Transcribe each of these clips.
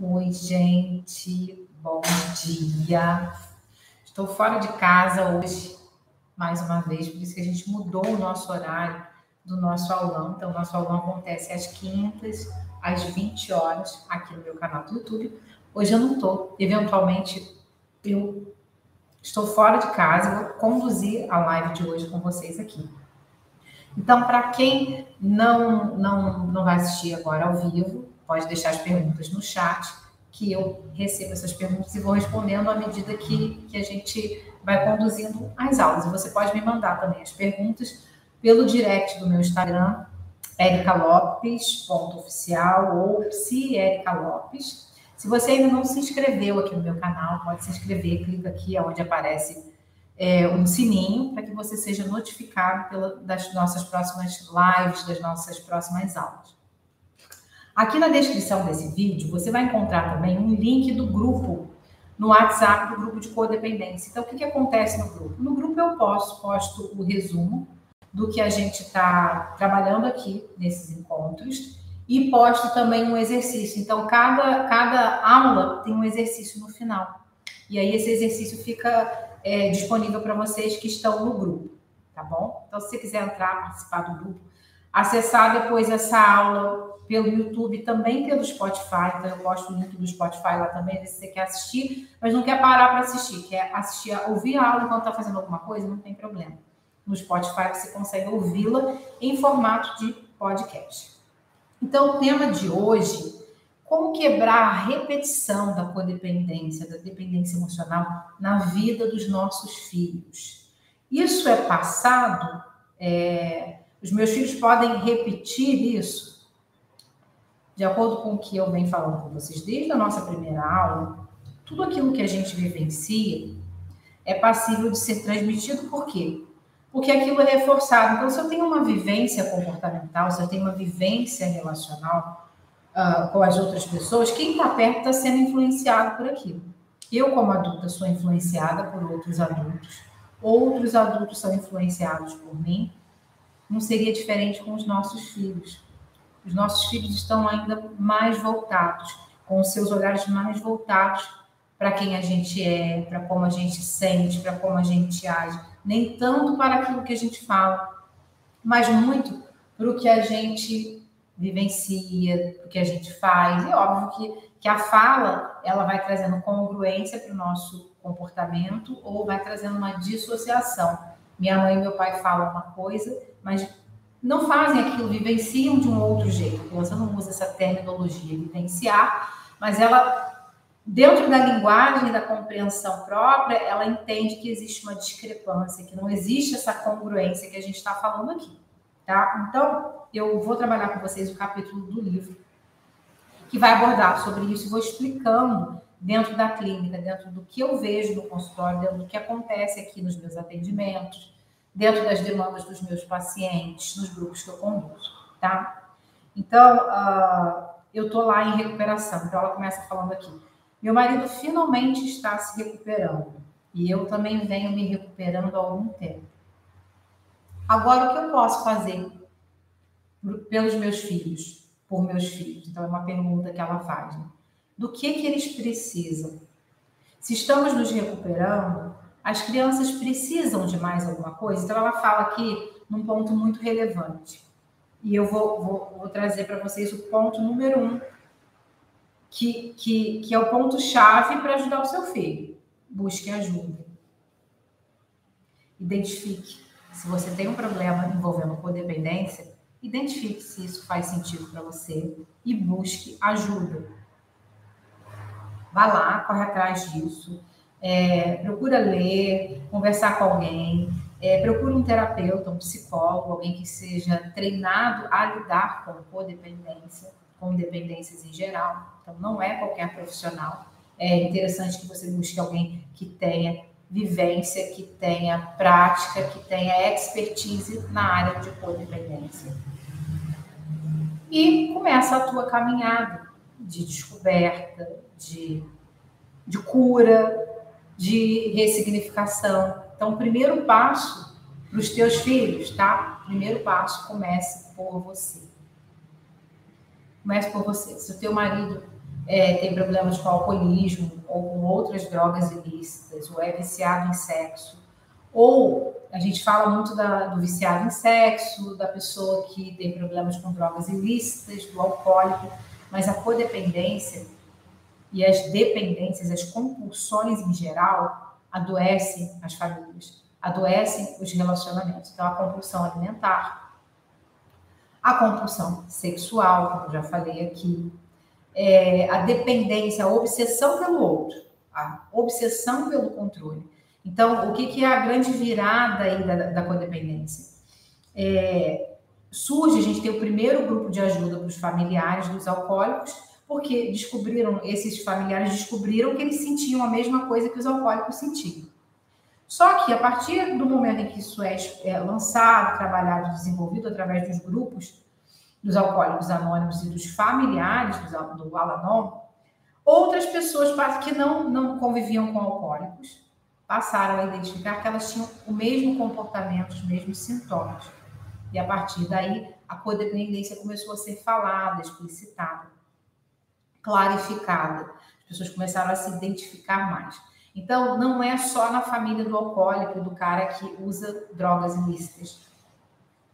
Oi, gente, bom dia. Estou fora de casa hoje, mais uma vez, por isso que a gente mudou o nosso horário do nosso aulão. Então, o nosso aulão acontece às quintas, às 20 horas, aqui no meu canal do YouTube. Hoje eu não estou, eventualmente eu estou fora de casa vou conduzir a live de hoje com vocês aqui. Então, para quem não, não, não vai assistir agora ao vivo, pode deixar as perguntas no chat, que eu recebo essas perguntas e vou respondendo à medida que, que a gente vai conduzindo as aulas. E você pode me mandar também as perguntas pelo direct do meu Instagram, ericalopes.oficial ou se Erica Lopes. Se você ainda não se inscreveu aqui no meu canal, pode se inscrever, clica aqui onde aparece é, um sininho para que você seja notificado pela, das nossas próximas lives, das nossas próximas aulas. Aqui na descrição desse vídeo, você vai encontrar também um link do grupo no WhatsApp do grupo de codependência. Então, o que, que acontece no grupo? No grupo eu posto, posto o resumo do que a gente está trabalhando aqui nesses encontros e posto também um exercício. Então, cada, cada aula tem um exercício no final. E aí, esse exercício fica é, disponível para vocês que estão no grupo, tá bom? Então, se você quiser entrar, participar do grupo, acessar depois essa aula pelo YouTube, também pelo Spotify. Então, eu posto o link do Spotify lá também, se você quer assistir, mas não quer parar para assistir, quer assistir, ouvir a aula enquanto está fazendo alguma coisa, não tem problema. No Spotify você consegue ouvi-la em formato de podcast. Então, o tema de hoje, como quebrar a repetição da codependência, da dependência emocional na vida dos nossos filhos. Isso é passado? É, os meus filhos podem repetir isso? De acordo com o que eu venho falando com vocês desde a nossa primeira aula, tudo aquilo que a gente vivencia é passível de ser transmitido por quê? Porque aquilo é reforçado. Então, se eu tenho uma vivência comportamental, se eu tenho uma vivência relacional uh, com as outras pessoas, quem está perto está sendo influenciado por aquilo. Eu, como adulta, sou influenciada por outros adultos, outros adultos são influenciados por mim. Não seria diferente com os nossos filhos. Os nossos filhos estão ainda mais voltados, com os seus olhares mais voltados para quem a gente é, para como a gente sente, para como a gente age. Nem tanto para aquilo que a gente fala, mas muito para o que a gente vivencia, o que a gente faz. É óbvio que, que a fala ela vai trazendo congruência para o nosso comportamento ou vai trazendo uma dissociação. Minha mãe e meu pai falam uma coisa, mas não fazem aquilo, vivenciam de um outro jeito. Você não usa essa terminologia, vivenciar, mas ela, dentro da linguagem e da compreensão própria, ela entende que existe uma discrepância, que não existe essa congruência que a gente está falando aqui. Tá? Então, eu vou trabalhar com vocês o capítulo do livro que vai abordar sobre isso vou explicando dentro da clínica, dentro do que eu vejo no consultório, dentro do que acontece aqui nos meus atendimentos, dentro das demandas dos meus pacientes, nos grupos que eu conduzo, tá? Então, uh, eu tô lá em recuperação. Então, ela começa falando aqui. Meu marido finalmente está se recuperando. E eu também venho me recuperando há algum tempo. Agora, o que eu posso fazer pelos meus filhos, por meus filhos? Então, é uma pergunta que ela faz. Né? Do que, que eles precisam? Se estamos nos recuperando, as crianças precisam de mais alguma coisa? Então, ela fala aqui num ponto muito relevante. E eu vou, vou, vou trazer para vocês o ponto número um, que, que, que é o ponto-chave para ajudar o seu filho. Busque ajuda. Identifique. Se você tem um problema envolvendo codependência, identifique se isso faz sentido para você e busque ajuda. Vá lá, corre atrás disso é, procura ler, conversar com alguém, é, procura um terapeuta, um psicólogo, alguém que seja treinado a lidar com codependência, com dependências em geral. Então, não é qualquer profissional. É interessante que você busque alguém que tenha vivência, que tenha prática, que tenha expertise na área de codependência. E começa a tua caminhada de descoberta, de, de cura, de ressignificação. Então, o primeiro passo para os teus filhos, tá? Primeiro passo comece por você. Comece por você. Se o teu marido é, tem problemas com alcoolismo ou com outras drogas ilícitas, ou é viciado em sexo, ou a gente fala muito da, do viciado em sexo, da pessoa que tem problemas com drogas ilícitas, do alcoólico, mas a codependência e as dependências, as compulsões em geral, adoecem as famílias, adoecem os relacionamentos. Então, a compulsão alimentar, a compulsão sexual, como já falei aqui, é, a dependência, a obsessão pelo outro, a obsessão pelo controle. Então, o que, que é a grande virada aí da, da codependência? É, surge, a gente tem o primeiro grupo de ajuda para os familiares dos alcoólicos, porque descobriram, esses familiares descobriram que eles sentiam a mesma coisa que os alcoólicos sentiam. Só que a partir do momento em que isso é, é lançado, trabalhado, desenvolvido através dos grupos dos alcoólicos anônimos e dos familiares do, do Alanon, outras pessoas que não, não conviviam com alcoólicos passaram a identificar que elas tinham o mesmo comportamento, os mesmos sintomas. E a partir daí, a codependência começou a ser falada, explicitada, clarificada. As pessoas começaram a se identificar mais. Então, não é só na família do alcoólico, do cara que usa drogas ilícitas.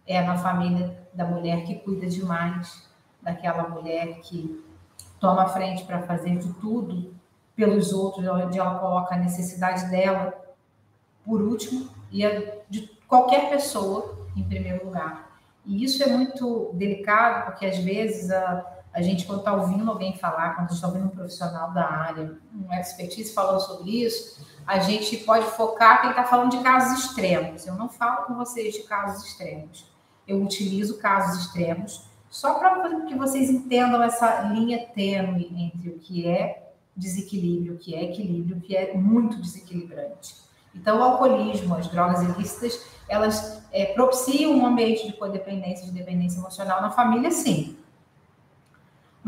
É na família da mulher que cuida demais, daquela mulher que toma frente para fazer de tudo pelos outros, onde ela coloca a necessidade dela por último e a de qualquer pessoa em primeiro lugar. E isso é muito delicado, porque às vezes a, a gente, quando está ouvindo alguém falar, quando está ouvindo um profissional da área, um expertise falando sobre isso, a gente pode focar quem está falando de casos extremos. Eu não falo com vocês de casos extremos. Eu utilizo casos extremos só para que vocês entendam essa linha tênue entre o que é desequilíbrio, que é equilíbrio, que é muito desequilibrante. Então, o alcoolismo, as drogas ilícitas, elas é, propiciam um ambiente de codependência, de dependência emocional na família, sim.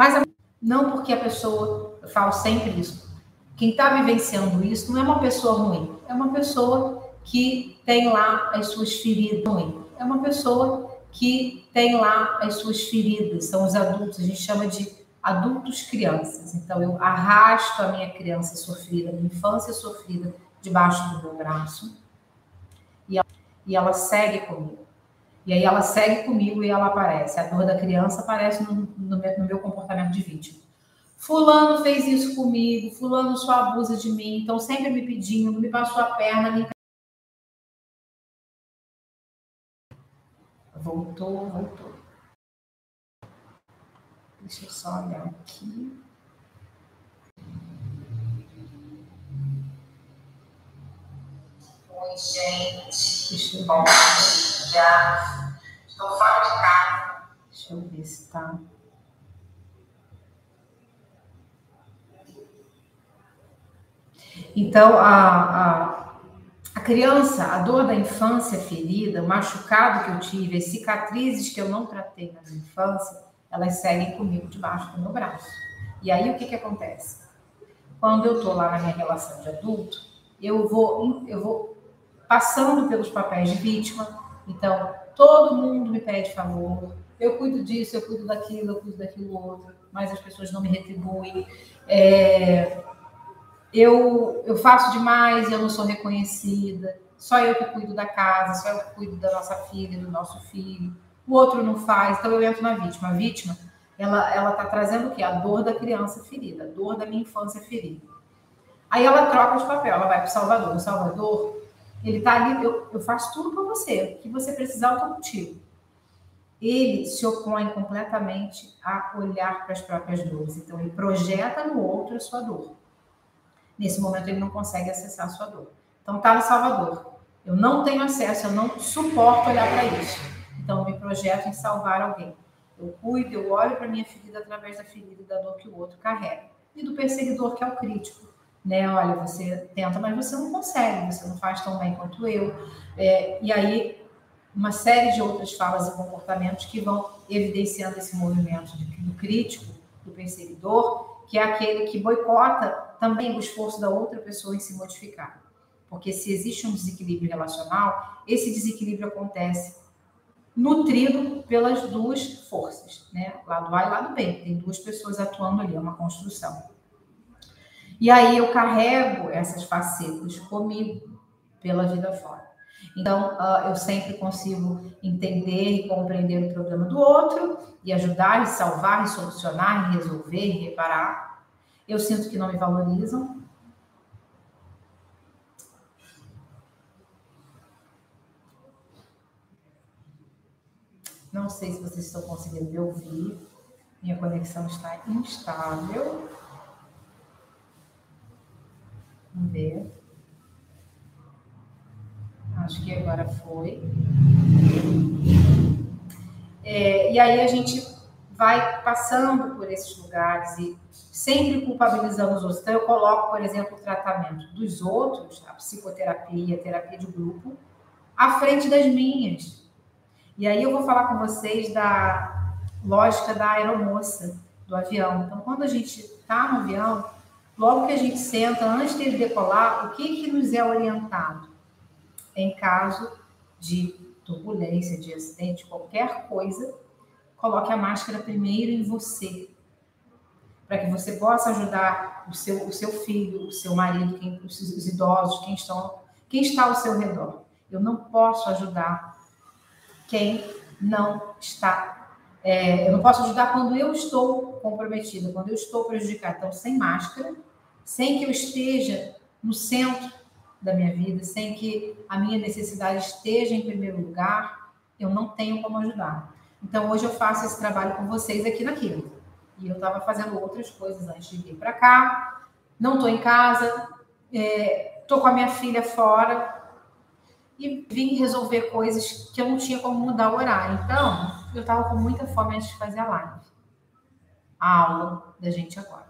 Mas não porque a pessoa, eu falo sempre isso, quem está vivenciando isso não é uma pessoa ruim, é uma pessoa que tem lá as suas feridas ruim, é uma pessoa que tem lá as suas feridas, são os adultos, a gente chama de adultos crianças. Então, eu arrasto a minha criança sofrida, minha infância sofrida, debaixo do meu braço e ela, e ela segue comigo. E aí ela segue comigo e ela aparece. A dor da criança aparece no, no, no meu comportamento de vítima. Fulano fez isso comigo, fulano só abusa de mim, então sempre me pedindo, me passou a perna, me... Voltou, voltou. Deixa eu só olhar aqui. Oi, gente. Bom, já estou fora de casa. Deixa eu ver se tá. Então, a, a, a criança, a dor da infância ferida, o machucado que eu tive, as cicatrizes que eu não tratei na minha infância, elas seguem comigo debaixo do meu braço. E aí o que, que acontece? Quando eu estou lá na minha relação de adulto, eu vou, eu vou passando pelos papéis de vítima. Então, todo mundo me pede favor. Eu cuido disso, eu cuido daquilo, eu cuido daquilo outro, mas as pessoas não me retribuem. É, eu, eu faço demais e eu não sou reconhecida. Só eu que cuido da casa, só eu que cuido da nossa filha, do nosso filho o outro não faz, então eu entro na vítima. A vítima, ela ela está trazendo o quê? A dor da criança ferida, a dor da minha infância ferida. Aí ela troca de papel, ela vai para o Salvador. O Salvador, ele está ali, eu, eu faço tudo para você, o que você precisar, eu estou contigo. Ele se opõe completamente a olhar para as próprias dores. Então, ele projeta no outro a sua dor. Nesse momento, ele não consegue acessar a sua dor. Então, está no Salvador. Eu não tenho acesso, eu não suporto olhar para isso. Então, me projeto em salvar alguém. Eu cuido, eu olho para minha ferida através da ferida e da dor que o outro carrega. E do perseguidor, que é o crítico. Né? Olha, você tenta, mas você não consegue, você não faz tão bem quanto eu. É, e aí, uma série de outras falas e comportamentos que vão evidenciando esse movimento do crítico, do perseguidor, que é aquele que boicota também o esforço da outra pessoa em se modificar. Porque se existe um desequilíbrio relacional, esse desequilíbrio acontece nutrido pelas duas forças, né? Lado A e lado B. Tem duas pessoas atuando ali, é uma construção. E aí eu carrego essas facetas comigo pela vida fora. Então, uh, eu sempre consigo entender e compreender o problema do outro e ajudar, e salvar, e solucionar, e resolver, e reparar. Eu sinto que não me valorizam. Não sei se vocês estão conseguindo me ouvir. Minha conexão está instável. Vamos ver. Acho que agora foi. É, e aí a gente vai passando por esses lugares e sempre culpabilizando os outros. Então, eu coloco, por exemplo, o tratamento dos outros, a psicoterapia, a terapia de grupo, à frente das minhas. E aí eu vou falar com vocês da lógica da aeromoça, do avião. Então, quando a gente está no avião, logo que a gente senta, antes de decolar, o que, que nos é orientado? Em caso de turbulência, de acidente, qualquer coisa, coloque a máscara primeiro em você, para que você possa ajudar o seu, o seu filho, o seu marido, quem, os, os idosos, quem, estão, quem está ao seu redor. Eu não posso ajudar quem não está. É, eu não posso ajudar quando eu estou comprometida, quando eu estou prejudicada. Então, sem máscara, sem que eu esteja no centro da minha vida, sem que a minha necessidade esteja em primeiro lugar, eu não tenho como ajudar. Então, hoje eu faço esse trabalho com vocês aqui na Química. E eu estava fazendo outras coisas antes de vir para cá. Não estou em casa, estou é, com a minha filha fora e vim resolver coisas que eu não tinha como mudar o horário. Então, eu estava com muita fome antes de fazer a live. A aula da gente agora.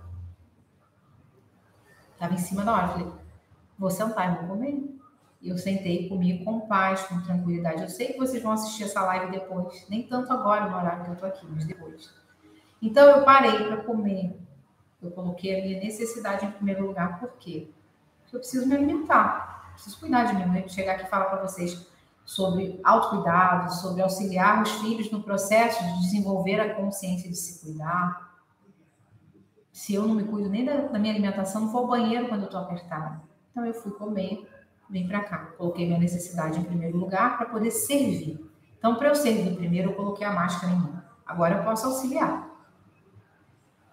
Estava em cima da hora. Falei, vou sentar e vou comer. E eu sentei comigo com paz, com tranquilidade. Eu sei que vocês vão assistir essa live depois, nem tanto agora no horário que eu tô aqui, mas depois. Então eu parei para comer. Eu coloquei a minha necessidade em primeiro lugar, por quê? Porque eu preciso me alimentar, preciso cuidar de mim. Chegar aqui e falar para vocês sobre autocuidado, sobre auxiliar os filhos no processo de desenvolver a consciência de se cuidar. Se eu não me cuido nem da, da minha alimentação, não vou ao banheiro quando eu estou apertada. Então eu fui comer, vim para cá. Coloquei minha necessidade em primeiro lugar para poder servir. Então, para eu servir primeiro, eu coloquei a máscara em mim. Agora eu posso auxiliar.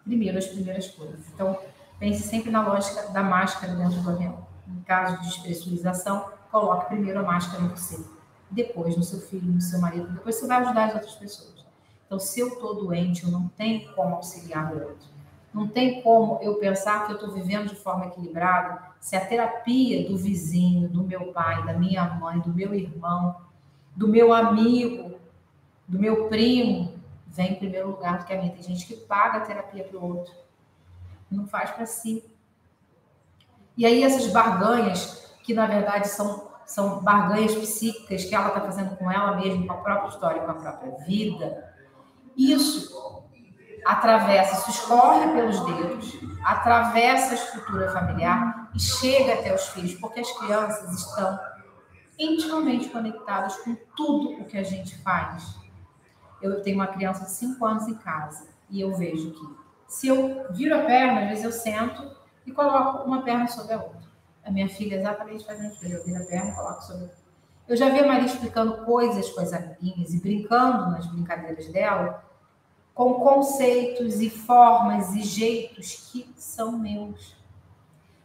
Primeiro, as primeiras coisas. Então, pense sempre na lógica da máscara dentro do avião. Em caso de despressurização, coloque primeiro a máscara em você. Depois no seu filho, no seu marido. Depois você vai ajudar as outras pessoas. Então, se eu estou doente, eu não tenho como auxiliar o outro. Não tem como eu pensar que eu estou vivendo de forma equilibrada se a terapia do vizinho, do meu pai, da minha mãe, do meu irmão, do meu amigo, do meu primo, vem em primeiro lugar do que a minha. Tem gente que paga a terapia para o outro, não faz para si. E aí essas barganhas, que na verdade são, são barganhas psíquicas que ela está fazendo com ela mesma, com a própria história, com a própria vida, isso atravessa, se escorre pelos dedos, atravessa a estrutura familiar e chega até os filhos, porque as crianças estão intimamente conectadas com tudo o que a gente faz. Eu tenho uma criança de 5 anos em casa e eu vejo que se eu viro a perna, às vezes eu sento e coloco uma perna sobre a outra. A minha filha exatamente faz isso. Eu viro a perna e coloco sobre a outra. Eu já vi a Maria explicando coisas com as amiguinhas e brincando nas brincadeiras dela com conceitos e formas e jeitos que são meus.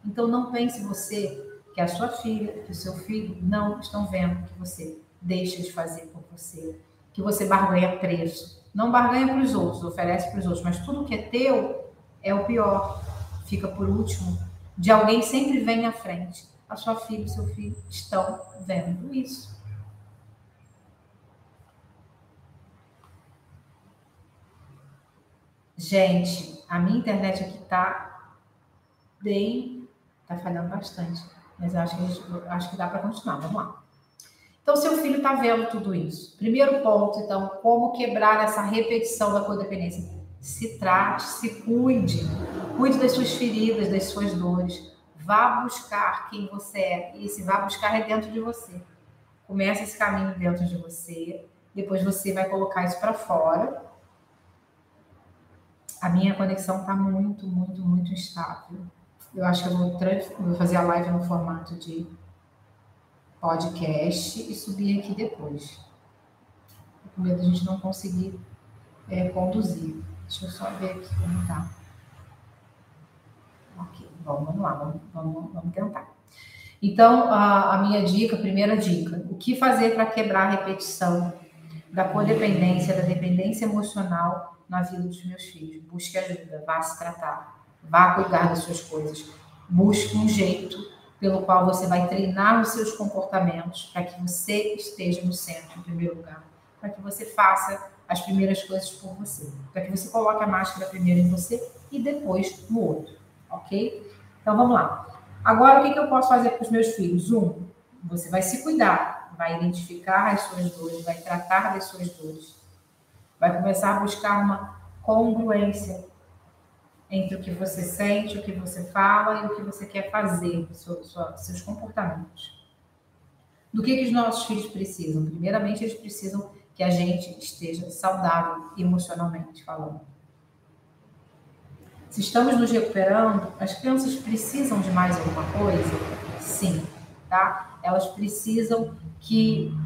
Então não pense você que a sua filha, que o seu filho não estão vendo que você deixa de fazer por você, que você barganha preço. Não barganha para os outros, oferece para os outros, mas tudo que é teu é o pior, fica por último. De alguém sempre vem à frente. A sua filha e seu filho estão vendo isso. Gente, a minha internet aqui tá bem. tá falhando bastante. Mas acho que, gente, acho que dá para continuar. Vamos lá. Então, seu filho está vendo tudo isso. Primeiro ponto, então, como quebrar essa repetição da codependência? Se trate, se cuide. Cuide das suas feridas, das suas dores. Vá buscar quem você é. E esse vá buscar é dentro de você. Começa esse caminho dentro de você depois você vai colocar isso para fora. A minha conexão está muito, muito, muito instável. Eu acho que eu vou, vou fazer a live no formato de podcast e subir aqui depois. Com medo de a gente não conseguir é, conduzir. Deixa eu só ver aqui como tá. Ok, bom, vamos lá, vamos, vamos, vamos tentar. Então, a, a minha dica, a primeira dica, o que fazer para quebrar a repetição da codependência, da dependência emocional na vida dos meus filhos? Busque ajuda, vá se tratar, vá cuidar das suas coisas. Busque um jeito pelo qual você vai treinar os seus comportamentos para que você esteja no centro, em primeiro lugar, para que você faça as primeiras coisas por você, para que você coloque a máscara primeiro em você e depois no outro, ok? Então vamos lá. Agora, o que, eu posso fazer com os meus filhos? Um, você vai se cuidar, vai identificar as suas dores, vai tratar das suas dores, vai começar a buscar uma congruência entre o que você sente, o que você fala e o que você quer fazer, seus comportamentos. Do que, que os nossos filhos precisam? Primeiramente, eles precisam que a gente esteja saudável emocionalmente falando. Se estamos nos recuperando, as crianças precisam de mais alguma coisa? Sim, tá? Elas precisam que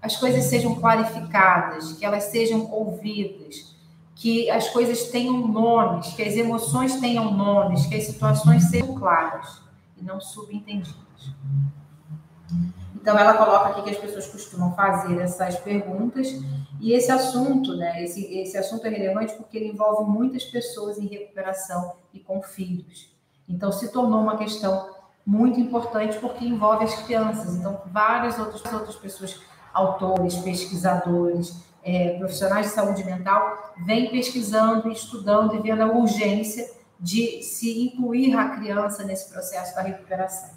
as coisas sejam clarificadas, que elas sejam ouvidas, que as coisas tenham nomes, que as emoções tenham nomes, que as situações sejam claras e não subentendidas. Então, ela coloca aqui que as pessoas costumam fazer essas perguntas, e esse assunto, né, esse, esse assunto é relevante porque ele envolve muitas pessoas em recuperação e com filhos. Então, se tornou uma questão muito importante porque envolve as crianças. Então, várias outras, outras pessoas, autores, pesquisadores, é, profissionais de saúde mental, vêm pesquisando, estudando e vendo a urgência de se incluir a criança nesse processo da recuperação.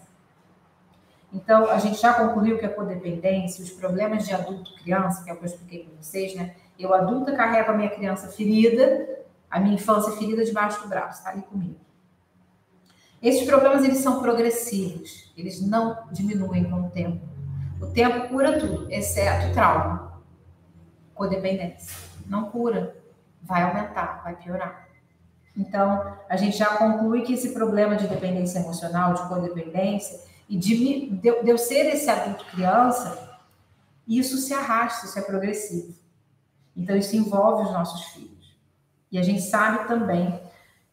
Então, a gente já concluiu que a codependência, os problemas de adulto-criança, que é o que eu expliquei para vocês, né? Eu, adulta, carrego a minha criança ferida, a minha infância ferida debaixo do braço, está ali comigo. Esses problemas, eles são progressivos, eles não diminuem com o tempo. O tempo cura tudo, exceto trauma. Codependência. Não cura, vai aumentar, vai piorar. Então, a gente já conclui que esse problema de dependência emocional, de codependência, e de, de, de eu ser esse adulto criança, isso se arrasta, isso é progressivo. Então, isso envolve os nossos filhos. E a gente sabe também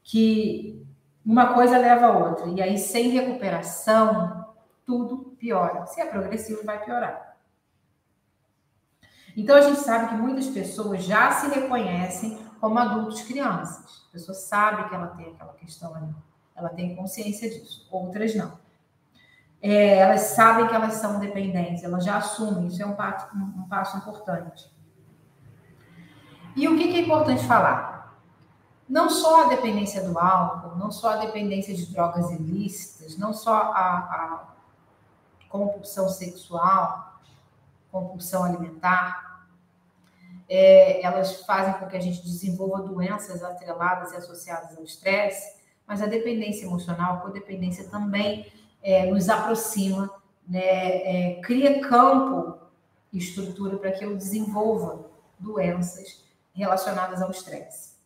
que uma coisa leva a outra. E aí, sem recuperação, tudo piora. Se é progressivo, vai piorar. Então, a gente sabe que muitas pessoas já se reconhecem como adultos crianças. A pessoa sabe que ela tem aquela questão ali. Ela tem consciência disso. Outras não é, elas sabem que elas são dependentes, elas já assumem, isso é um passo, um, um passo importante. E o que, que é importante falar? Não só a dependência do álcool, não só a dependência de drogas ilícitas, não só a, a compulsão sexual, compulsão alimentar, é, elas fazem com que a gente desenvolva doenças atreladas e associadas ao estresse, mas a dependência emocional, a codependência também é, nos aproxima, né, é, cria campo e estrutura para que eu desenvolva doenças relacionadas ao estresse.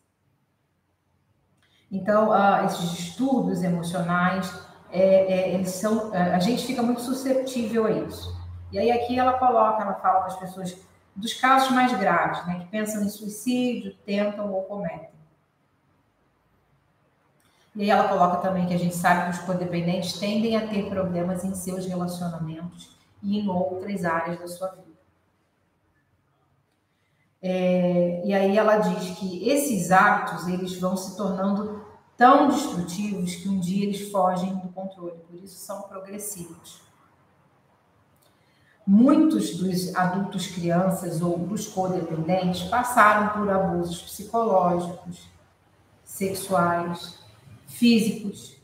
Então, uh, esses distúrbios emocionais, é, é, eles são, é, a gente fica muito suscetível a isso. E aí aqui ela coloca, ela fala das pessoas dos casos mais graves, né, que pensam em suicídio, tentam ou cometem. E aí ela coloca também que a gente sabe que os codependentes tendem a ter problemas em seus relacionamentos e em outras áreas da sua vida. É, e aí ela diz que esses hábitos eles vão se tornando tão destrutivos que um dia eles fogem do controle, por isso são progressivos. Muitos dos adultos crianças ou dos codependentes passaram por abusos psicológicos, sexuais, físicos,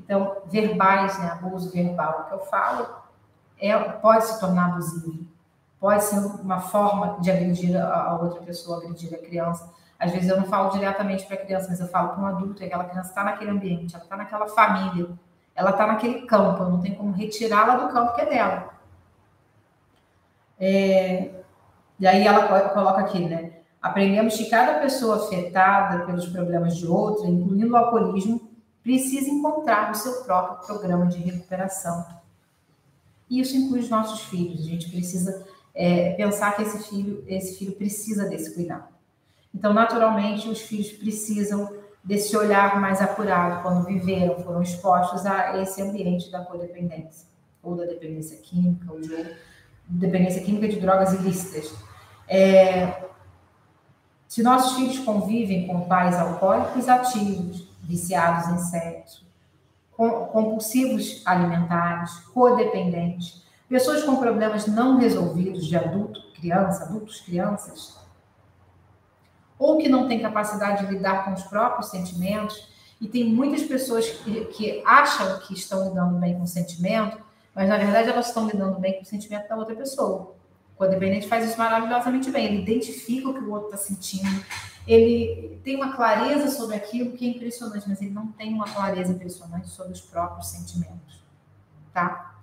então verbais, né, abuso verbal, que eu falo, é, pode se tornar abusivo, pode ser uma forma de agredir a, outra pessoa, agredir a criança. Às vezes eu não falo diretamente para a criança, mas eu falo para um adulto, e aquela criança está naquele ambiente, ela está naquela família, ela está naquele campo, não tem como retirá-la do campo que é dela. É, E aí ela coloca aqui, né? Aprendemos que cada pessoa afetada pelos problemas de outra, incluindo o alcoolismo, precisa encontrar o seu próprio programa de recuperação. E isso inclui os nossos filhos. A gente precisa é, pensar que esse filho, esse filho precisa desse cuidado. Então, naturalmente, os filhos precisam desse olhar mais apurado quando viveram, foram expostos a esse ambiente da codependência, ou da dependência química, ou de dependência química de drogas ilícitas. É, se nossos filhos convivem com pais alcoólicos ativos, viciados em sexo, compulsivos alimentares, codependentes, pessoas com problemas não resolvidos de adulto, criança, adultos, crianças, ou que não têm capacidade de lidar com os próprios sentimentos, e tem muitas pessoas que, que acham que estão lidando bem com o sentimento, mas na verdade elas estão lidando bem com o sentimento da outra pessoa. O codependente faz isso maravilhosamente bem, ele identifica o que o outro está sentindo, ele tem uma clareza sobre aquilo que é impressionante, mas ele não tem uma clareza impressionante sobre os próprios sentimentos, tá?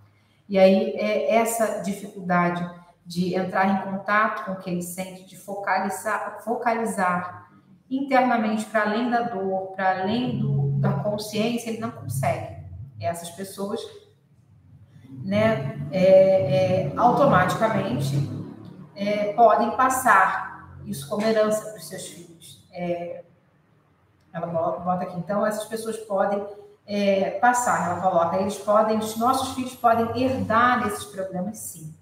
E aí é essa dificuldade de entrar em contato com o que ele sente, de focalizar, focalizar internamente para além da dor, para além do, da consciência, ele não consegue. Essas pessoas, né, é, é, automaticamente é, podem passar isso como herança para os seus filhos. É, ela bota aqui, então essas pessoas podem é, passar, ela coloca, eles podem, os nossos filhos podem herdar esses problemas sim.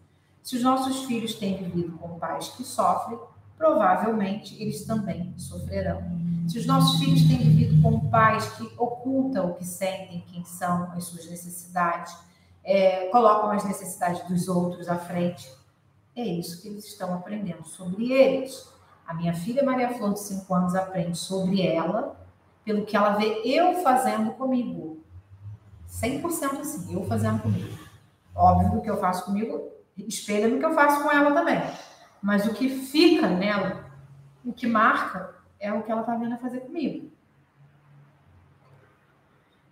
Se os nossos filhos têm vivido com pais que sofrem, provavelmente eles também sofrerão. Se os nossos filhos têm vivido com pais que ocultam o que sentem, quem são, as suas necessidades, é, colocam as necessidades dos outros à frente, é isso que eles estão aprendendo sobre eles. A minha filha Maria Flor, de 5 anos, aprende sobre ela pelo que ela vê eu fazendo comigo. 100% assim, eu fazendo comigo. Óbvio que eu faço comigo espelha no que eu faço com ela também. Mas o que fica nela, o que marca, é o que ela está vendo fazer comigo.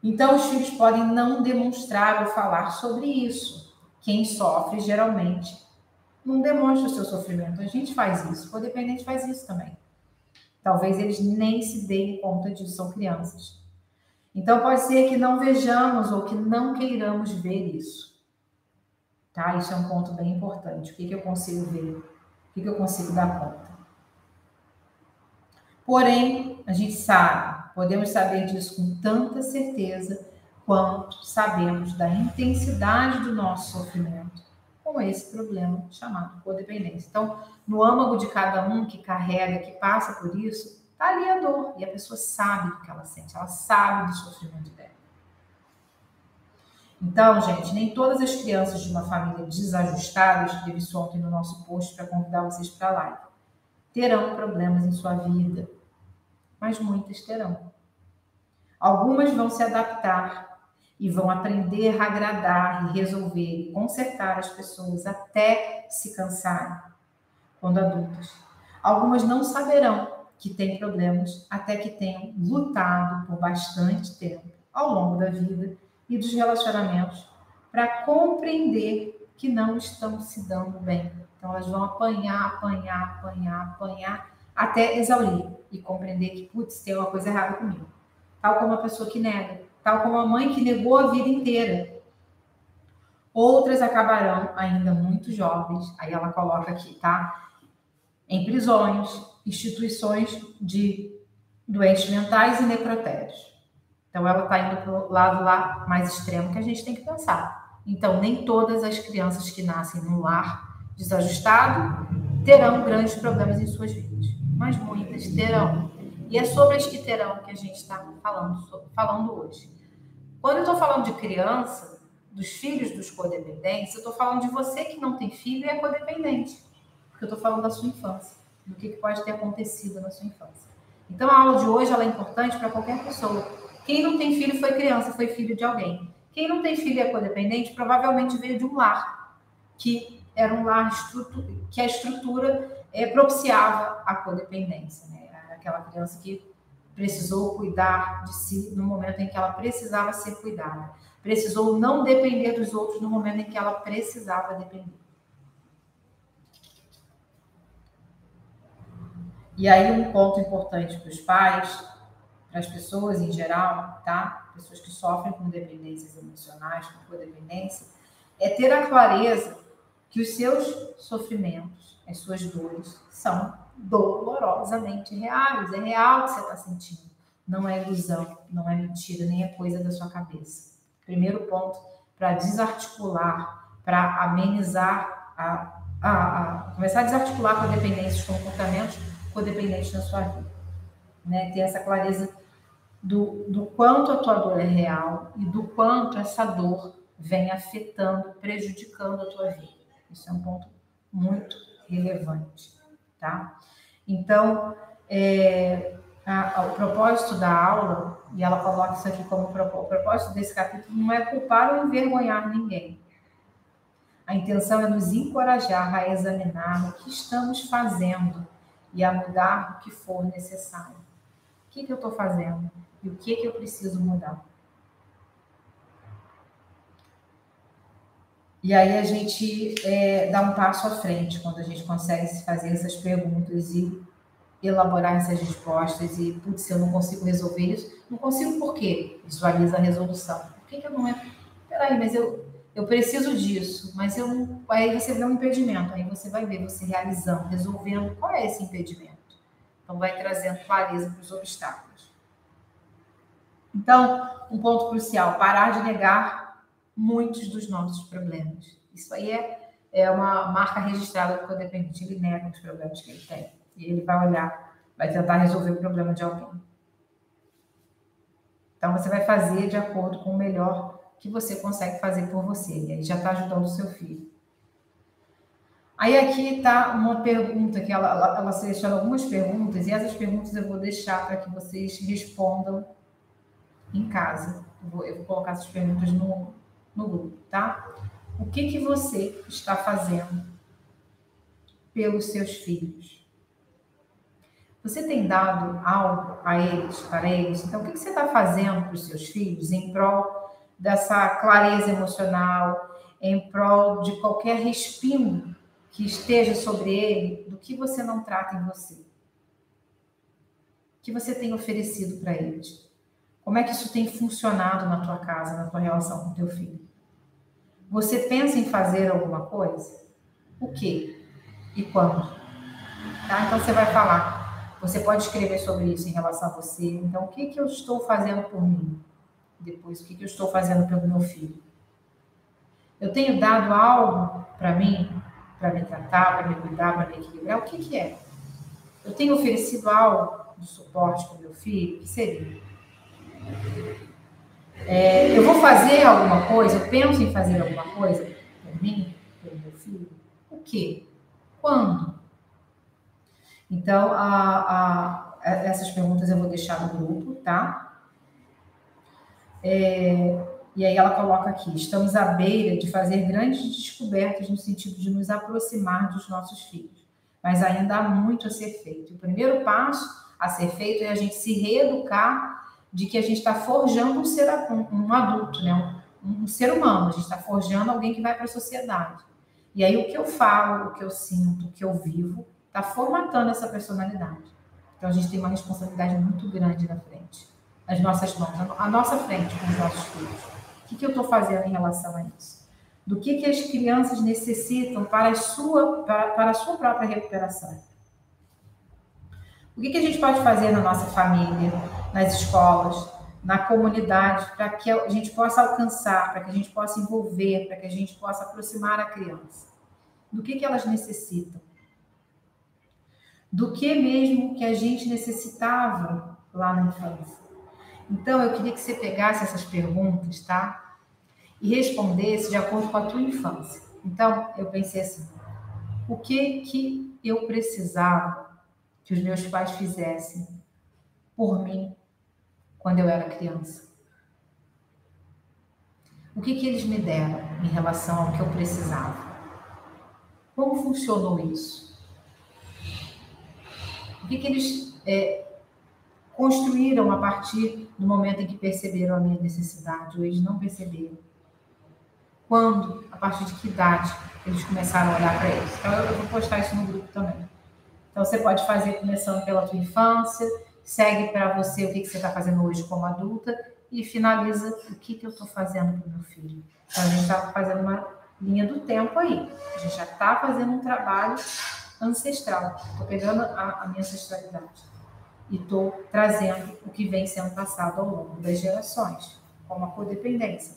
Então, os filhos podem não demonstrar ou falar sobre isso. Quem sofre, geralmente, não demonstra o seu sofrimento. A gente faz isso, o codependente faz isso também. Talvez eles nem se deem conta disso, são crianças. Então, pode ser que não vejamos ou que não queiramos ver isso. Tá? Isso é um ponto bem importante. O que, que eu consigo ver? O que, que eu consigo dar conta? Porém, a gente sabe, podemos saber disso com tanta certeza quanto sabemos da intensidade do nosso sofrimento com esse problema chamado codependência. Então, no âmago de cada um que carrega, que passa por isso, está ali a dor. E a pessoa sabe o que ela sente, ela sabe do sofrimento dela. Então, gente, nem todas as crianças de uma família desajustada, escrevi isso ontem no nosso post para convidar vocês para a live, terão problemas em sua vida, mas muitas terão. Algumas vão se adaptar e vão aprender a agradar e resolver consertar as pessoas até se cansarem quando adultas. Algumas não saberão que têm problemas até que tenham lutado por bastante tempo ao longo da vida e dos relacionamentos para compreender que não estão se dando bem. Então, elas vão apanhar, apanhar, apanhar, apanhar, até exaurir e compreender que, putz, tem uma coisa errada comigo. Tal como a pessoa que nega, tal como a mãe que negou a vida inteira. Outras acabarão ainda muito jovens, aí ela coloca aqui, tá? Em prisões, instituições de doentes mentais e necrotérios. Então, ela está indo para o lado lá mais extremo que a gente tem que pensar. Então, nem todas as crianças que nascem num lar desajustado terão grandes problemas em suas vidas, mas muitas terão. E é sobre as que terão que a gente está falando, falando hoje. Quando eu estou falando de criança, dos filhos dos codependentes, eu estou falando de você que não tem filho e é codependente. Porque eu estou falando da sua infância, do que pode ter acontecido na sua infância. Então, a aula de hoje ela é importante para qualquer pessoa quem não tem filho foi criança, foi filho de alguém. Quem não tem filho e é codependente provavelmente veio de um lar que era um lar que a estrutura é, propiciava a codependência, né? Aquela criança que precisou cuidar de si no momento em que ela precisava ser cuidada, precisou não depender dos outros no momento em que ela precisava depender. E aí, um ponto importante para os pais, para as pessoas em geral, tá? Pessoas que sofrem com dependências emocionais, com codependência, é ter a clareza que os seus sofrimentos, as suas dores, são dolorosamente reais. É real o que você está sentindo. Não é ilusão, não é mentira, nem é coisa da sua cabeça. Primeiro ponto, para desarticular, para amenizar, a, a, a, começar a desarticular com a dependência, os comportamentos codependentes na sua vida. Né? Ter essa clareza do, do quanto a tua dor é real e do quanto essa dor vem afetando, prejudicando a tua vida. Isso é um ponto muito relevante, tá? Então, é, a, a, o propósito da aula, e ela coloca isso aqui como o propósito desse capítulo não é culpar ou envergonhar ninguém. A intenção é nos encorajar a examinar o que estamos fazendo e a mudar o que for necessário. Que, que eu estou fazendo e o que, que eu preciso mudar. E aí a gente é, dá um passo à frente quando a gente consegue fazer essas perguntas e elaborar essas respostas e, putz, se eu não consigo resolver isso, não consigo por quê? Visualiza a resolução. Por que, que eu não é? Peraí, mas eu, eu preciso disso, mas eu não... Aí você vê um impedimento, aí você vai ver você realizando, resolvendo qual é esse impedimento. Então, vai trazendo clareza para os obstáculos. Então, um ponto crucial, parar de negar muitos dos nossos problemas. Isso aí é, é uma marca registrada do codependente, ele nega os problemas que ele tem. E ele vai olhar, vai tentar resolver o problema de alguém. Então, você vai fazer de acordo com o melhor que você consegue fazer por você. E aí já está ajudando o seu filho. Aí aqui está uma pergunta que ela, ela, ela seleciona algumas perguntas e essas perguntas eu vou deixar para que vocês respondam em casa. Eu vou, eu vou colocar essas perguntas no, no grupo, tá? O que que você está fazendo pelos seus filhos? Você tem dado algo a eles, para eles? Então, o que você está fazendo para os seus filhos em prol dessa clareza emocional, em prol de qualquer respingo que esteja sobre ele, do que você não trata em você? O que você tem oferecido para eles? Como é que isso tem funcionado na tua casa, na tua relação com teu filho? Você pensa em fazer alguma coisa? O que? E quando? Tá? Então você vai falar você pode escrever sobre isso em relação a você. Então, o que, que eu estou fazendo por mim? Depois, o que, que eu estou fazendo pelo meu filho? Eu tenho dado algo para mim, para me tratar, para me cuidar, para me equilibrar? O que, que é? Eu tenho oferecido algo de suporte para meu filho? O que seria? É, eu vou fazer alguma coisa? Eu penso em fazer alguma coisa por mim, pelo meu filho? O quê? Quando? Então, a, a, essas perguntas eu vou deixar no grupo, tá? É, e aí ela coloca aqui: estamos à beira de fazer grandes descobertas no sentido de nos aproximar dos nossos filhos, mas ainda há muito a ser feito. O primeiro passo a ser feito é a gente se reeducar de que a gente está forjando um ser um, adulto, né? Um, um, ser humano. A gente está forjando alguém que vai para a sociedade. E aí o que eu falo, o que eu sinto, o que eu vivo está formatando essa personalidade. Então a gente tem uma responsabilidade muito grande na frente, nas nossas mãos, à nossa frente com os nossos filhos. O que, que eu estou fazendo em relação a isso? Do que, que as crianças necessitam para a sua, para, para a sua própria recuperação? O que, que a gente pode fazer na nossa família, nas escolas, na comunidade, para que a gente possa alcançar, para que a gente possa envolver, para que a gente possa aproximar a criança? Do que, que elas necessitam? do que mesmo que a gente necessitava lá na infância. Então, eu queria que você pegasse essas perguntas, tá? E respondesse de acordo com a tua infância. Então, eu pensei assim: o que que eu precisava que os meus pais fizessem por mim quando eu era criança? O que que eles me deram em relação ao que eu precisava? Como funcionou isso? O que, que eles é, construíram a partir do momento em que perceberam a minha necessidade, ou eles não perceberam? Quando, a partir de que idade, eles começaram a olhar para isso? Então, eu vou postar isso no grupo também. Então, você pode fazer começando pela tua infância, segue para você o que, que você está fazendo hoje como adulta e finaliza o que, que eu estou fazendo para o meu filho. Então, a gente está fazendo uma linha do tempo aí. A gente já está fazendo um trabalho ancestral. Estou pegando a, a minha ancestralidade e estou trazendo o que vem sendo passado ao longo das gerações, como a codependência,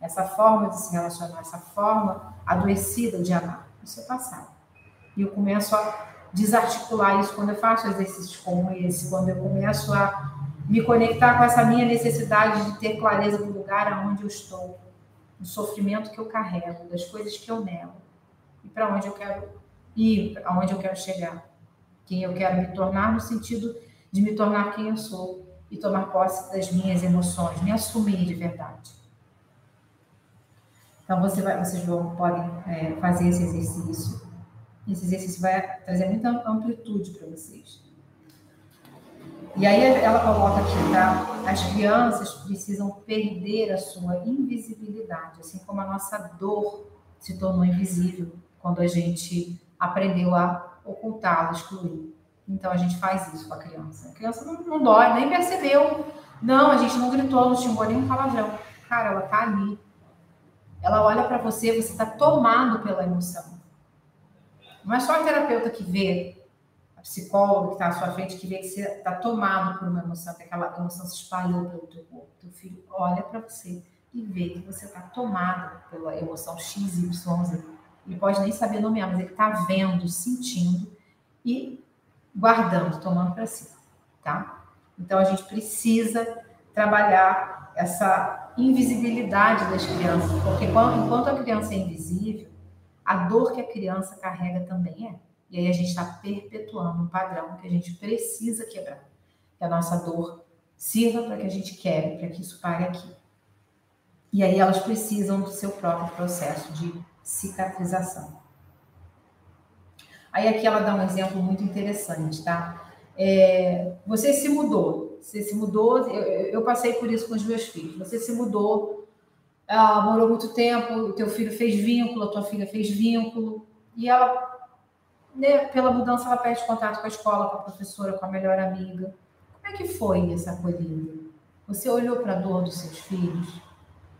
essa forma de se relacionar, essa forma adoecida de amar. Isso é passado. E eu começo a desarticular isso quando eu faço exercícios como esse, quando eu começo a me conectar com essa minha necessidade de ter clareza do lugar aonde eu estou, do sofrimento que eu carrego, das coisas que eu nego e para onde eu quero ir, aonde eu quero chegar, quem eu quero me tornar no sentido de me tornar quem eu sou e tomar posse das minhas emoções, me assumir de verdade. Então você vai, vocês vão podem é, fazer esse exercício esse exercício vai trazer muita amplitude para vocês. E aí ela coloca aqui, tá? As crianças precisam perder a sua invisibilidade, assim como a nossa dor se tornou invisível quando a gente aprendeu a ocultá-la, excluir. Então a gente faz isso com a criança. A criança não, não dói, nem percebeu. Não, a gente não gritou, não xingou nenhum palavrão. Cara, ela tá ali. Ela olha para você, você está tomado pela emoção. Não é só a terapeuta que vê, a psicóloga que está à sua frente, que vê que você está tomado por uma emoção, que aquela emoção se espalhou pelo teu corpo. Teu filho olha para você e vê que você está tomado pela emoção X, Y. Ele pode nem saber nomear, mas ele está vendo, sentindo e guardando, tomando para si, tá? Então a gente precisa trabalhar essa invisibilidade das crianças, porque enquanto a criança é invisível, a dor que a criança carrega também é. E aí a gente está perpetuando um padrão que a gente precisa quebrar. Que a nossa dor sirva para que a gente quebre, para que isso pare aqui. E aí elas precisam do seu próprio processo de cicatrização. Aí aqui ela dá um exemplo muito interessante, tá? É, você se mudou, você se mudou, eu, eu passei por isso com os meus filhos. Você se mudou ela morou muito tempo, o teu filho fez vínculo, a tua filha fez vínculo, e ela, né, pela mudança, ela perde contato com a escola, com a professora, com a melhor amiga. Como é que foi essa acolhida? Você olhou para a dor dos seus filhos?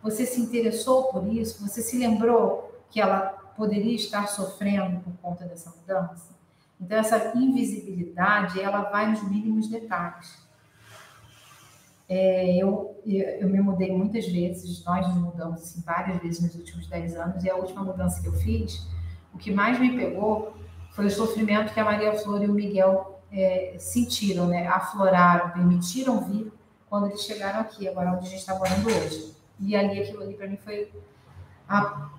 Você se interessou por isso? Você se lembrou que ela poderia estar sofrendo por conta dessa mudança? Então, essa invisibilidade, ela vai nos mínimos detalhes. É, eu, eu me mudei muitas vezes, nós nos mudamos assim, várias vezes nos últimos 10 anos, e a última mudança que eu fiz, o que mais me pegou foi o sofrimento que a Maria Flor e o Miguel é, sentiram, né? afloraram, permitiram vir quando eles chegaram aqui, agora onde a gente está morando hoje. E ali, aquilo ali para mim foi a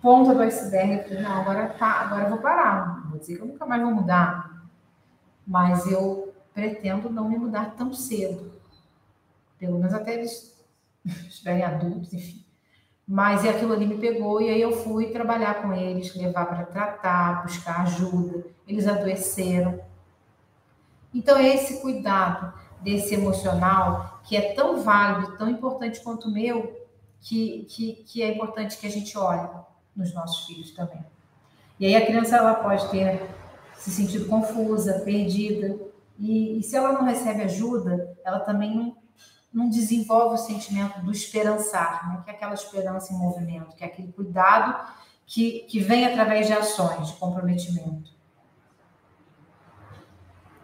ponta do iceberg. Eu falei, não, agora tá, agora eu vou parar. Vou dizer que eu nunca mais vou mudar, mas eu pretendo não me mudar tão cedo pelo menos até eles estiverem adultos, enfim. Mas e aquilo ali me pegou e aí eu fui trabalhar com eles, levar para tratar, buscar ajuda. Eles adoeceram. Então é esse cuidado desse emocional que é tão válido, tão importante quanto o meu, que, que, que é importante que a gente olhe nos nossos filhos também. E aí a criança ela pode ter se sentido confusa, perdida, e, e se ela não recebe ajuda, ela também não não desenvolve o sentimento do esperançar, né? que é aquela esperança em movimento, que é aquele cuidado que, que vem através de ações, de comprometimento.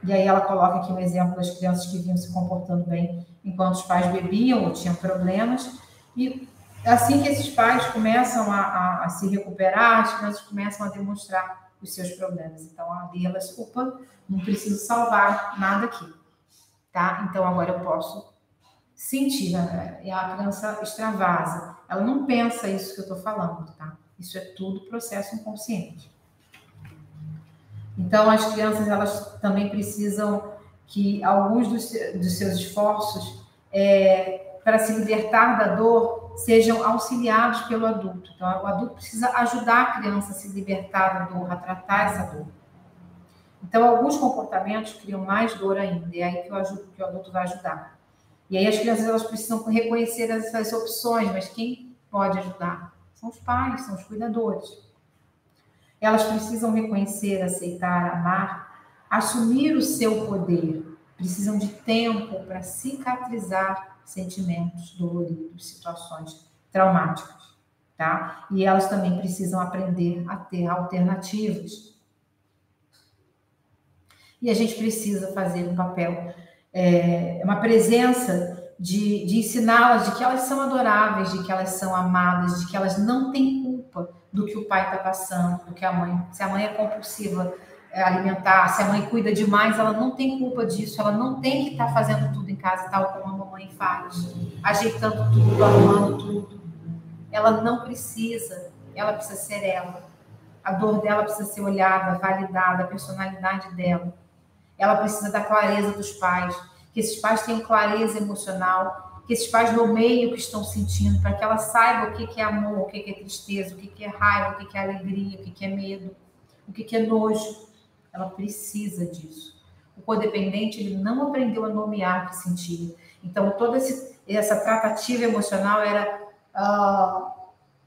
E aí ela coloca aqui um exemplo das crianças que vinham se comportando bem enquanto os pais bebiam ou tinham problemas. E assim que esses pais começam a, a, a se recuperar, as crianças começam a demonstrar os seus problemas. Então, ali elas, opa, não preciso salvar nada aqui. Tá? Então, agora eu posso sentir, né? e a criança extravasa. Ela não pensa isso que eu estou falando, tá? Isso é tudo processo inconsciente. Então, as crianças, elas também precisam que alguns dos, dos seus esforços é, para se libertar da dor sejam auxiliados pelo adulto. Então, o adulto precisa ajudar a criança a se libertar da dor, a tratar essa dor. Então, alguns comportamentos criam mais dor ainda, e é aí que o, que o adulto vai ajudar. E aí as crianças elas precisam reconhecer essas opções, mas quem pode ajudar? São os pais, são os cuidadores. Elas precisam reconhecer, aceitar, amar assumir o seu poder, precisam de tempo para cicatrizar sentimentos doloridos, situações traumáticas, tá? E elas também precisam aprender a ter alternativas. E a gente precisa fazer um papel, é, uma presença de, de ensiná-las de que elas são adoráveis, de que elas são amadas, de que elas não têm culpa do que o pai está passando, do que a mãe. Se a mãe é compulsiva alimentar, se a mãe cuida demais, ela não tem culpa disso, ela não tem que estar tá fazendo tudo em casa tal como a mamãe faz, ajeitando tudo, arrumando tudo. Ela não precisa, ela precisa ser ela. A dor dela precisa ser olhada, validada, a personalidade dela. Ela precisa da clareza dos pais, que esses pais tenham clareza emocional, que esses pais nomeiem o que estão sentindo, para que ela saiba o que é amor, o que é tristeza, o que é raiva, o que é alegria, o que é medo, o que é nojo ela precisa disso. O codependente ele não aprendeu a nomear o que sentia. Então, toda essa tratativa emocional era uh,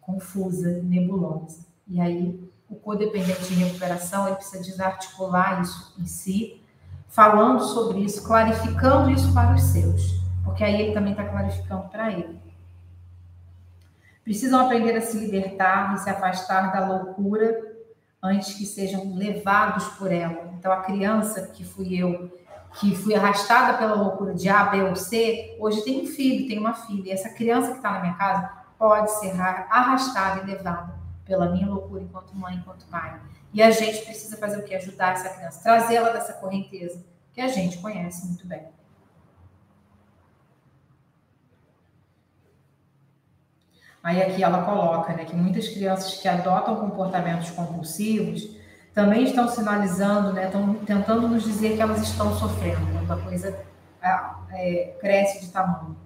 confusa, nebulosa. E aí, o codependente em recuperação ele precisa desarticular isso em si, falando sobre isso, clarificando isso para os seus, porque aí ele também está clarificando para ele. Precisam aprender a se libertar e se afastar da loucura antes que sejam levados por ela. Então, a criança que fui eu, que fui arrastada pela loucura de A, B ou C, hoje tem um filho, tem uma filha. E essa criança que está na minha casa pode ser arrastada e levada pela minha loucura enquanto mãe, enquanto pai. E a gente precisa fazer o que? Ajudar essa criança, trazê-la dessa correnteza que a gente conhece muito bem. Aí aqui ela coloca né, que muitas crianças que adotam comportamentos compulsivos também estão sinalizando, né, estão tentando nos dizer que elas estão sofrendo, quando a coisa é, é, cresce de tamanho.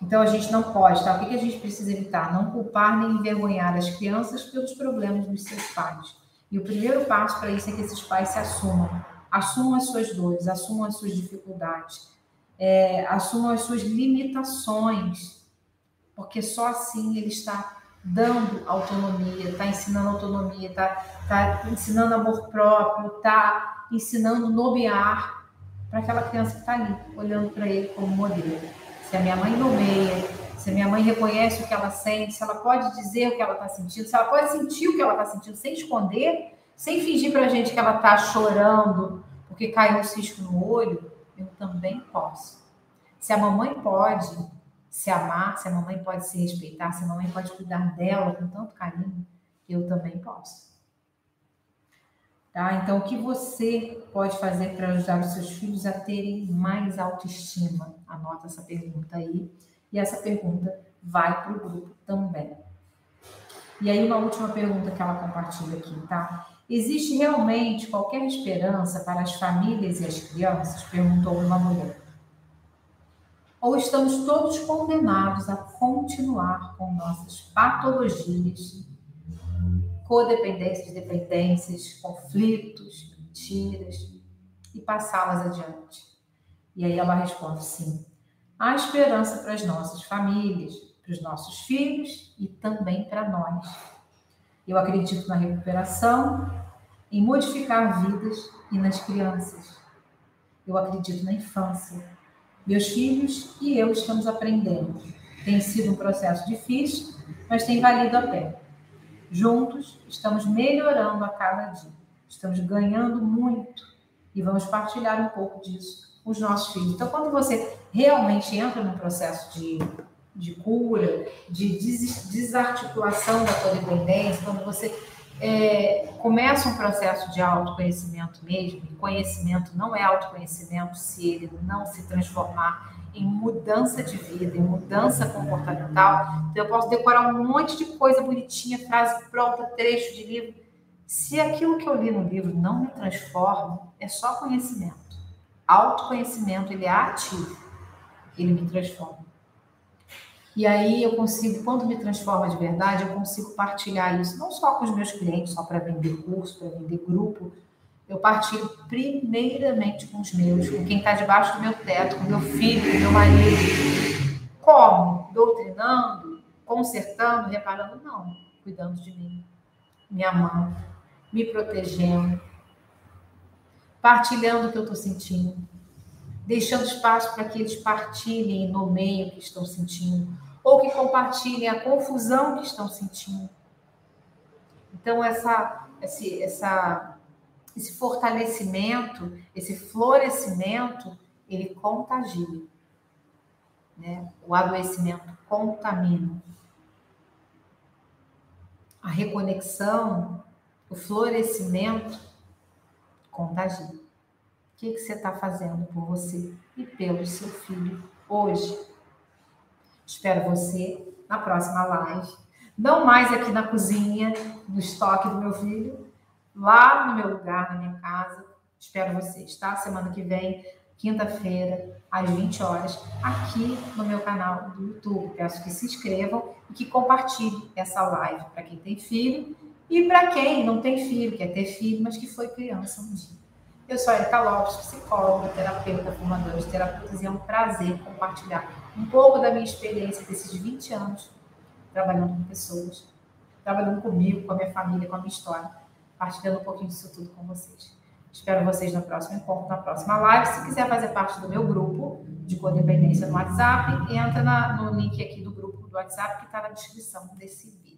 Então a gente não pode, tá? O que a gente precisa evitar? Não culpar nem envergonhar as crianças pelos problemas dos seus pais. E o primeiro passo para isso é que esses pais se assumam, assumam as suas dores, assumam as suas dificuldades é, assumam as suas limitações, porque só assim ele está dando autonomia, está ensinando autonomia, está tá ensinando amor próprio, está ensinando nomear para aquela criança que está ali, olhando para ele como modelo. Se a minha mãe nomeia, se a minha mãe reconhece o que ela sente, se ela pode dizer o que ela está sentindo, se ela pode sentir o que ela está sentindo sem esconder, sem fingir para a gente que ela está chorando porque caiu um cisco no olho, eu também posso. Se a mamãe pode se amar, se a mamãe pode se respeitar, se a mamãe pode cuidar dela com tanto carinho, eu também posso. Tá? Então, o que você pode fazer para ajudar os seus filhos a terem mais autoestima? Anota essa pergunta aí. E essa pergunta vai para o grupo também. E aí, uma última pergunta que ela compartilha aqui, tá? Existe realmente qualquer esperança para as famílias e as crianças? Perguntou uma mulher. Ou estamos todos condenados a continuar com nossas patologias, codependências, dependências, conflitos, mentiras e passá-las adiante? E aí ela responde sim. Há esperança para as nossas famílias, para os nossos filhos e também para nós. Eu acredito na recuperação, em modificar vidas e nas crianças. Eu acredito na infância. Meus filhos e eu estamos aprendendo. Tem sido um processo difícil, mas tem valido a pena. Juntos, estamos melhorando a cada dia. Estamos ganhando muito e vamos partilhar um pouco disso com os nossos filhos. Então, quando você realmente entra num processo de de cura, de desarticulação da codependência, quando você é, começa um processo de autoconhecimento mesmo, e conhecimento não é autoconhecimento se ele não se transformar em mudança de vida, em mudança comportamental. Então, eu posso decorar um monte de coisa bonitinha, frase pronta, trecho de livro. Se aquilo que eu li no livro não me transforma, é só conhecimento. Autoconhecimento, ele é ativo, ele me transforma. E aí eu consigo, quando me transforma de verdade, eu consigo partilhar isso não só com os meus clientes, só para vender curso, para vender grupo. Eu partilho primeiramente com os meus, com quem está debaixo do meu teto, com meu filho, com meu marido. Como? Doutrinando, consertando, reparando? Não, cuidando de mim, me amando, me protegendo, partilhando o que eu estou sentindo, deixando espaço para que eles partilhem no meio que estão sentindo, ou que compartilhem a confusão que estão sentindo. Então, essa, esse, essa, esse fortalecimento, esse florescimento, ele contagia. Né? O adoecimento contamina. A reconexão, o florescimento, contagia. O que, que você está fazendo por você e pelo seu filho hoje? Espero você na próxima live. Não mais aqui na cozinha, no estoque do meu filho, lá no meu lugar, na minha casa. Espero vocês, tá? Semana que vem quinta-feira, às 20 horas, aqui no meu canal do YouTube. Peço que se inscrevam e que compartilhem essa live para quem tem filho e para quem não tem filho, quer ter filho, mas que foi criança um dia. Eu sou a Erika Lopes, psicóloga, terapeuta, formadora de terapeutas, e é um prazer compartilhar um pouco da minha experiência desses 20 anos trabalhando com pessoas, trabalhando comigo, com a minha família, com a minha história, partilhando um pouquinho disso tudo com vocês. Espero vocês no próximo encontro, na próxima live. Se quiser fazer parte do meu grupo de codependência no WhatsApp, entra na, no link aqui do grupo do WhatsApp que está na descrição desse vídeo.